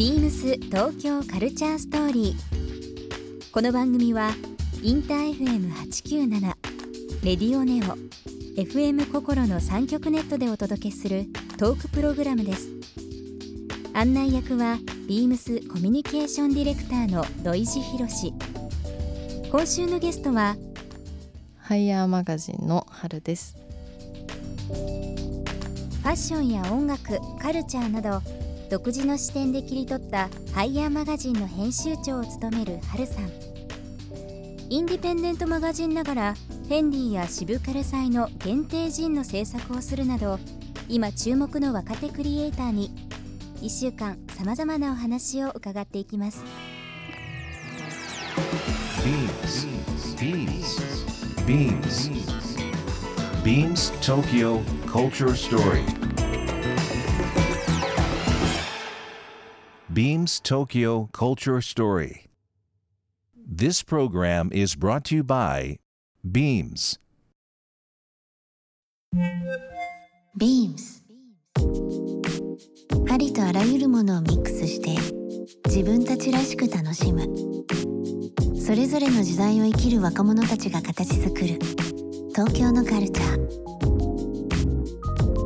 ビームス東京カルチャーストーリー。この番組はインター FM897 レディオネオ FM 心の三極ネットでお届けするトークプログラムです。案内役はビームスコミュニケーションディレクターの土井博志。今週のゲストはハイヤーマガジンの春です。ファッションや音楽カルチャーなど独自の視点で切り取ったハイヤーマガジンの編集長を務めるハルさんインディペンデントマガジンながらフェンディやシブカル祭の限定ジンの制作をするなど今注目の若手クリエイターに1週間さまざまなお話を伺っていきます Beams. Beams. Beams. Beams Tokyo Culture Story. Beams Tokyo Culture Story. This program is brought to you by Beams. Beams ありとあらゆるものをミックスして自分たちらしく楽しむそれぞれの時代を生きる若者たちが形作る東京のカルチャー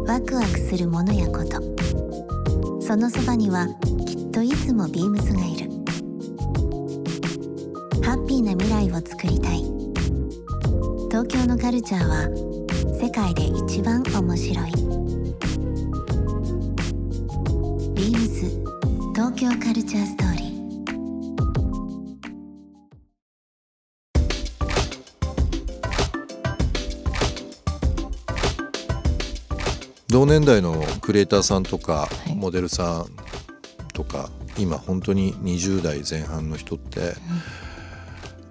ワクワクするものやことそのそばにはといつもビームスがいる。ハッピーな未来をつくりたい。東京のカルチャーは世界で一番面白い。ビームス東京カルチャーストーリー。同年代のクリエイターさんとか、い。モデルさんとか今本当に20代前半の人って、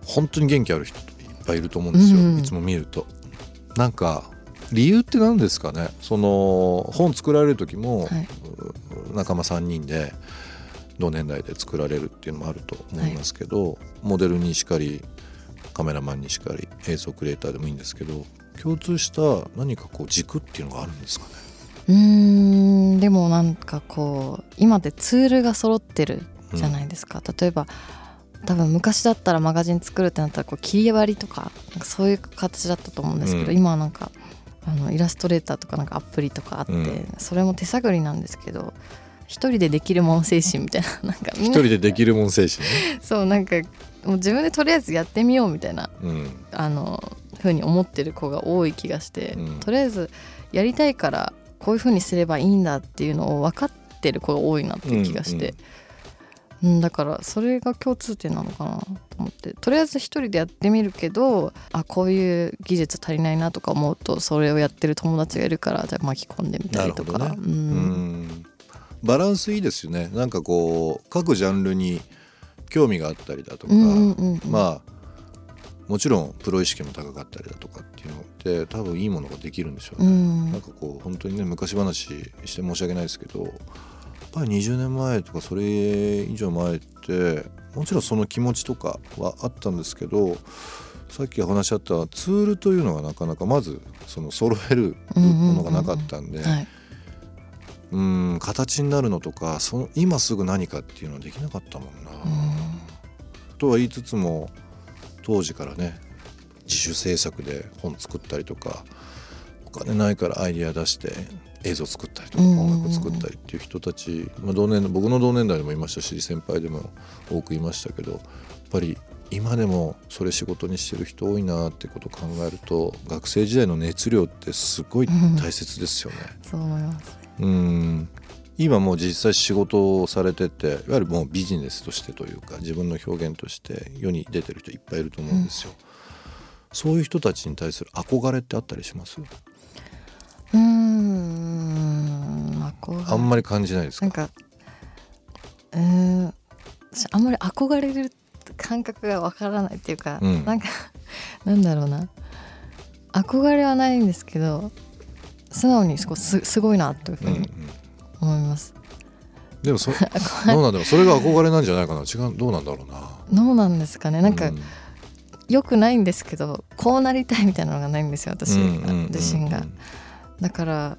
本当に元気ある人いっぱいいると思うんですよ、うん。いつも見ると。なんか理由って何ですかね？その本作られる時も、はい。仲間3人で同年代で作られるっていうのもあると思いますけど、モデルにしかりカメラマンにしかり映像クリエイターでもいいんですけど共通した何かこう軸っていうのがあるんですかね？うーんでもなんかこう今ってツールが揃ってるじゃないですか、例えば多分昔だったらマガジン作るってなったらこう切り割りとかなんかそういう形だったと思うんですけど、うん。今はなんかあのイラストレーターとかなんかアプリとかあって、うん。それも手探りなんですけど一人でできるもん精神みたいな なんかみ一人でできるもん精神ね。そうなんかもう自分でとりあえずやってみようみたいなうん。あのふうに思ってる子が多い気がして、うん。とりあえずやりたいからこういうふうにすればいいんだっていうのを分かってる子が多いなっていう気がして、うんだからそれが共通点なのかなと思って。とりあえず一人でやってみるけどあこういう技術足りないなとか思うとそれをやってる友達がいるからじゃあ巻き込んでみたりとか、ね。うん。うん。バランスいいですよね。なんかこう各ジャンルに興味があったりだとか、うんうんうんうん。まあもちろんプロ意識も高かったりだとかっていうのって多分いいものができるんでしょううね、ん。なんかこう本当にね昔話して申し訳ないですけどやっぱり20年前とかそれ以上前ってもちろんその気持ちとかはあったんですけどさっきお話しあったツールというのがなかなかまずその揃えるものがなかったんで、はい。うん形になるのとかその今すぐ何かっていうのはできなかったもんな。とは言いつつも当時からね自主制作で本作ったりとかお金ないからアイディア出して映像作ったりとかうんうんうん。うん音楽作ったりっていう人たち、まあ、同年僕の同年代でもいましたし先輩でも多くいましたけどやっぱり今でもそれ仕事にしてる人多いなってことを考えると学生時代の熱量ってすごい大切ですよね。そう思います。うん今もう実際仕事をされてていわゆるもうビジネスとしてというか自分の表現として世に出てる人いっぱいいると思うんですよ、そういう人たちに対する憧れってあったりします？うーん憧れ。あんまり感じないですか？なんかうーん私あんまり憧れる感覚がわからないっていうか、うん。なんかなんだろうな。憧れはないんですけど素直にすごすすごいなというふううんうん。に思います、でもそ どうなんだろう。それが憧れなんじゃないかな。違うどうなんだろうな。どうなんですかね。なんか、うよくないんですけどこうなりたいみたいなのがないんですよ私、うんうんうんうん自身が。だから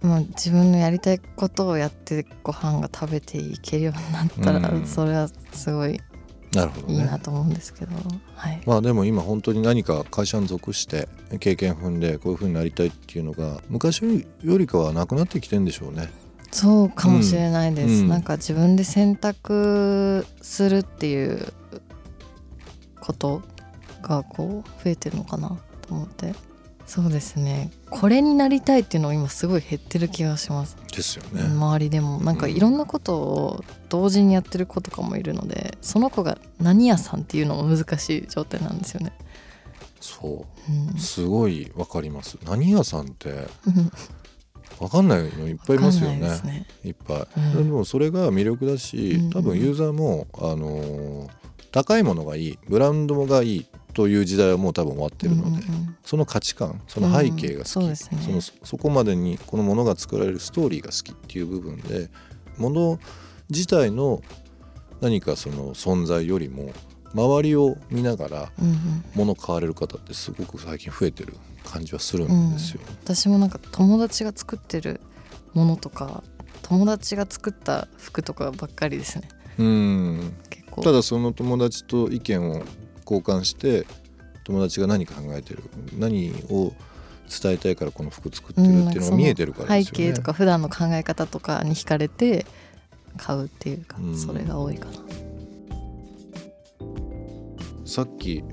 まあ、自分のやりたいことをやってご飯が食べていけるようになったら、うん。それはすごいなるほどね。いいなと思うんですけど、はい、まあでも今本当に何か会社に属して経験踏んでこういう風になりたいっていうのが昔よりかはなくなってきてんでしょうね。そうかもしれないです、うんなんか自分で選択するっていうことがこう増えてるのかなと思って。そうですね。これになりたいっていうのは今すごい減ってる気がします。ですよね。周りでも。なんかいろんなことを同時にやってる子とかもいるのでその子が何屋さんっていうのも難しい状態なんですよね。そう。ん。うすごいわかります。何屋さんってうんわかんないのいっぱいいますよね。ね。いっぱい。うん。でもそれが魅力だし多分ユーザーもあのー高いものがいいブランドがいいという時代はもう多分終わってるので、うんうんうん。その価値観その背景が好き、うんそねそのそこまでにこのものが作られるストーリーが好きっていう部分でもの自体の何かその存在よりも周りを見ながらうんうん。物買われる方ってすごく最近増えてる感じはするんですよ。私もなんか友達が作ってるものとか友達が作った服とかばっかりですね。うん。結構。ただその友達と意見を交換して友達が何考えてる何を伝えたいからこの服作ってるっていうのが見えてるからですよね。背景とか普段の考え方とかに惹かれて買うっていうか、うん。それが多いかなさっき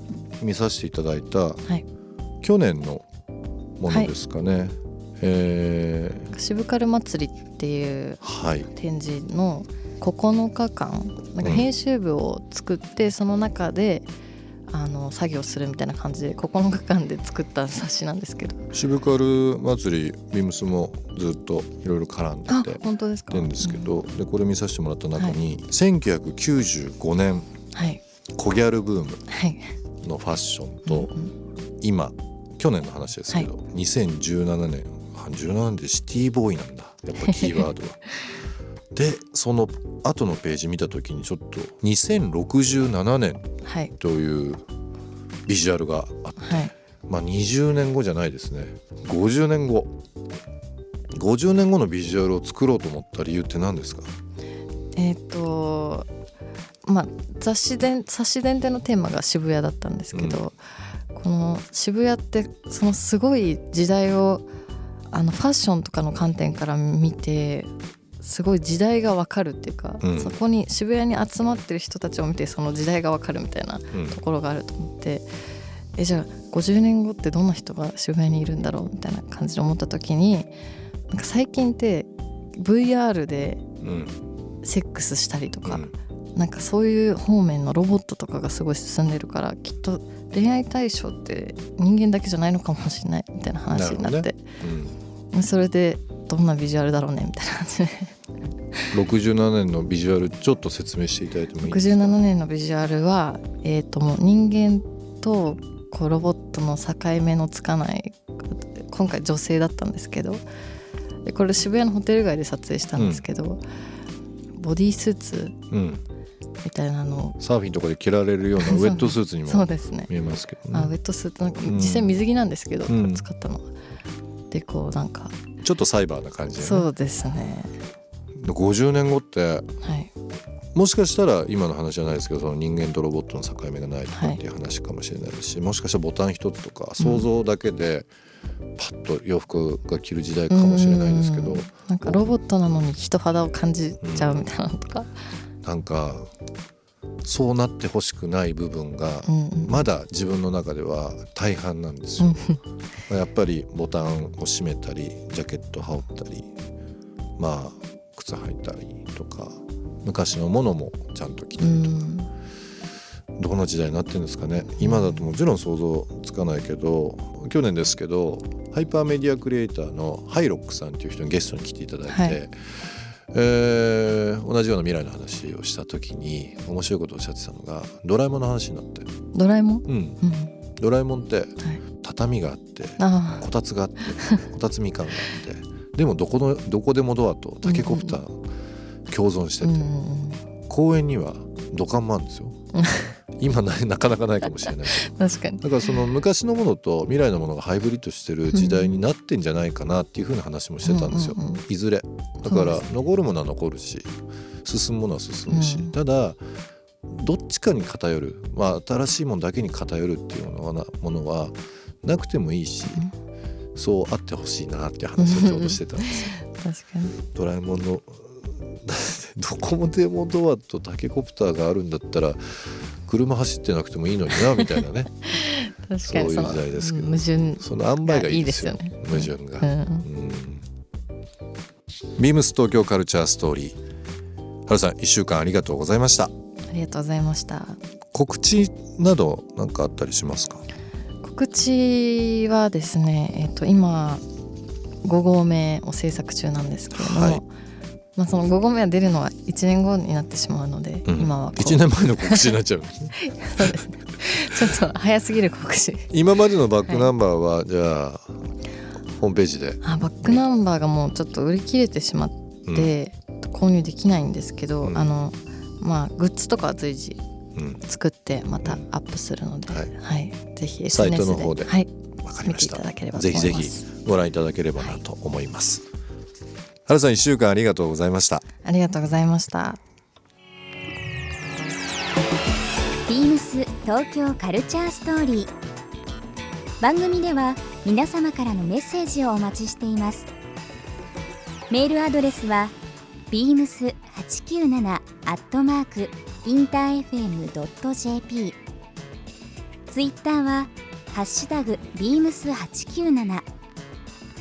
見させていただいた、い。去年のものですかね。えー渋カル祭りっていうはい。展示の9日間なんかうん編集部を作ってその中で、あの作業するみたいな感じで9日間で作った冊子なんですけど。渋カル祭りビームスもずっといろいろ絡んあでて本当ですか？るんですけど、でこれ見させてもらった中に、1995年うんはいコギャルブームはい。のファッションと、うん今去年の話ですけど、2017年あ17年でシティボーイなんだ。やっぱキーワード。は。でその後のページ見た時にちょっと2067年はい。というビジュアルがあってはい。まあ20年後じゃないですね。50年後。50年後のビジュアルを作ろうと思った理由って何ですか？えっ、とまあ雑誌で冊子伝でのテーマが渋谷だったんですけど、この渋谷ってそのすごい時代をあのファッションとかの観点から見てすごい時代がわかるっていうか、うん。そこに渋谷に集まってる人たちを見てその時代がわかるみたいなうん。ところがあると思ってえじゃあ50年後ってどんな人が渋谷にいるんだろうみたいな感じで思った時になんか最近って VR でうん。セックスしたりとか、うんなんかそういう方面のロボットとかがすごい進んでるからきっと恋愛対象って人間だけじゃないのかもしれないみたいな話になってうん。それでどんなビジュアルだろうねみたいな感じで67年のビジュアルちょっと説明していただいてもいいですか？67年のビジュアルは、えー、ともう人間とこうロボットの境目のつかない今回女性だったんですけどでこれ渋谷のホテル街で撮影したんですけど、ボディースーツうん、みたいなの。をサーフィンとかで着られるような ウェットスーツにもそうですね。見えますけどね。あウェットスーツなんかうん。実際水着なんですけど、うん。使ったのは。でこうなんか、ちょっとサイバーな感じで、ね、そうですね。50年後ってはい。もしかしたら今の話じゃないですけどその人間とロボットの境目がないとかっていう話かもしれないですし、もしかしたらボタン一つとか想像だけでパッと洋服が着る時代かもしれないですけど、うん。なんかロボットなのに人肌を感じちゃうみたいなのとか、なんかそうなってほしくない部分がまだ自分の中では大半なんですよ。やっぱりボタンを閉めたりジャケット羽織ったりまあ靴履いたりとか昔のものもちゃんと着たうりとか、ん。どんな時代になってるんですかね。今だともちろん想像つかないけど去年ですけどハイパーメディアクリエイターのハイロックさんっていう人にゲストに来ていただいて、はいえー同じような未来の話をした時に面白いことをおっしゃってたのがドラえもんの話になって、ドラえもん、うん、うん。ドラえもんってはい、畳があってあこたつがあってこたつみかんがあってでもどこのどこでもドアとタケコプター共存してあ、うて、んうん。公園には土管もあるんですよ。今ななかなかないかもしれない。確かに。だからその昔のものと未来のものがハイブリッドしてる時代になってんじゃないかなっていうふうな話もしてたんですよ、うんうんうんいずれ。だから残るものは残るし進むものは進むし、うん。ただどっちかに偏る、まあ、新しいものだけに偏るっていうのはなものはなくてもいいし、そうあってほしいなって話をちょうどしてたんですよ。確かに。ドラえもんの どこもでもドアとタケコプターがあるんだったら車走ってなくてもいいのになみたいなね。確かにそういう時代ですけど。うん矛盾その塩梅がいいですよ。いいですよね。矛盾が。うん。うん。ビームス東京カルチャーストーリー。春さん1週間ありがとうございました。ありがとうございました。告知など何かあったりしますか？告知はですね、えっと今5号目を制作中なんですけれども、はいまあ、その5号目は出るのは1年後になってしまうので、うん。今はこう。1年前の告知になっちゃう。そうですねちょっと早すぎる告知。今までのバックナンバーは、じゃあホームページで、あバックナンバーがもうちょっと売り切れてしまって、購入できないんですけど、うん。あのまあグッズとかは随時うん。作ってまたアップするので、はい。はい。ぜひサイ SNS でトの方ではい、わかり見ていましたただければとぜひぜひご覧いただければなと思います、春さん1週間ありがとうございました。ありがとうございました。ビームス東京カルチャーストーリー。番組では皆様からのメッセージをお待ちしています。メールアドレスは beams897 アットマークインター FM.jp ツイッターはハッシュタグ beams897 ハ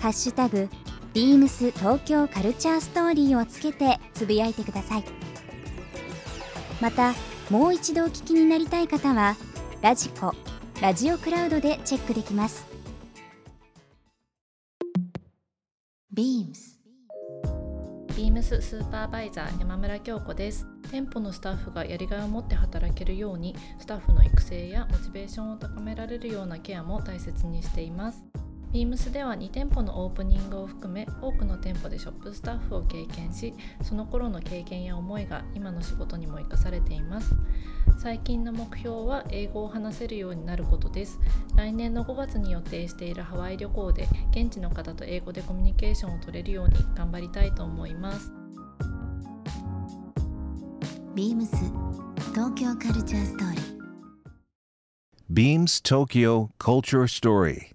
ッシュタグ beams 東京カルチャーストーリーをつけてつぶやいてください。またもう一度お聞きになりたい方はラジコラジオクラウドでチェックできます。ビームスビームススーパーバイザー山村京子です。店舗のスタッフがやりがいを持って働けるようにスタッフの育成やモチベーションを高められるようなケアも大切にしていますビームスでは2店舗のオープニングを含め多くの店舗でショップスタッフを経験しその頃の経験や思いが今の仕事にも生かされています最近の目標は英語を話せるようになることです来年の5月に予定しているハワイ旅行で現地の方と英語でコミュニケーションを取れるように頑張りたいと思いますビームス東京カルチャーストーリー Beams Tokyo Culture Story.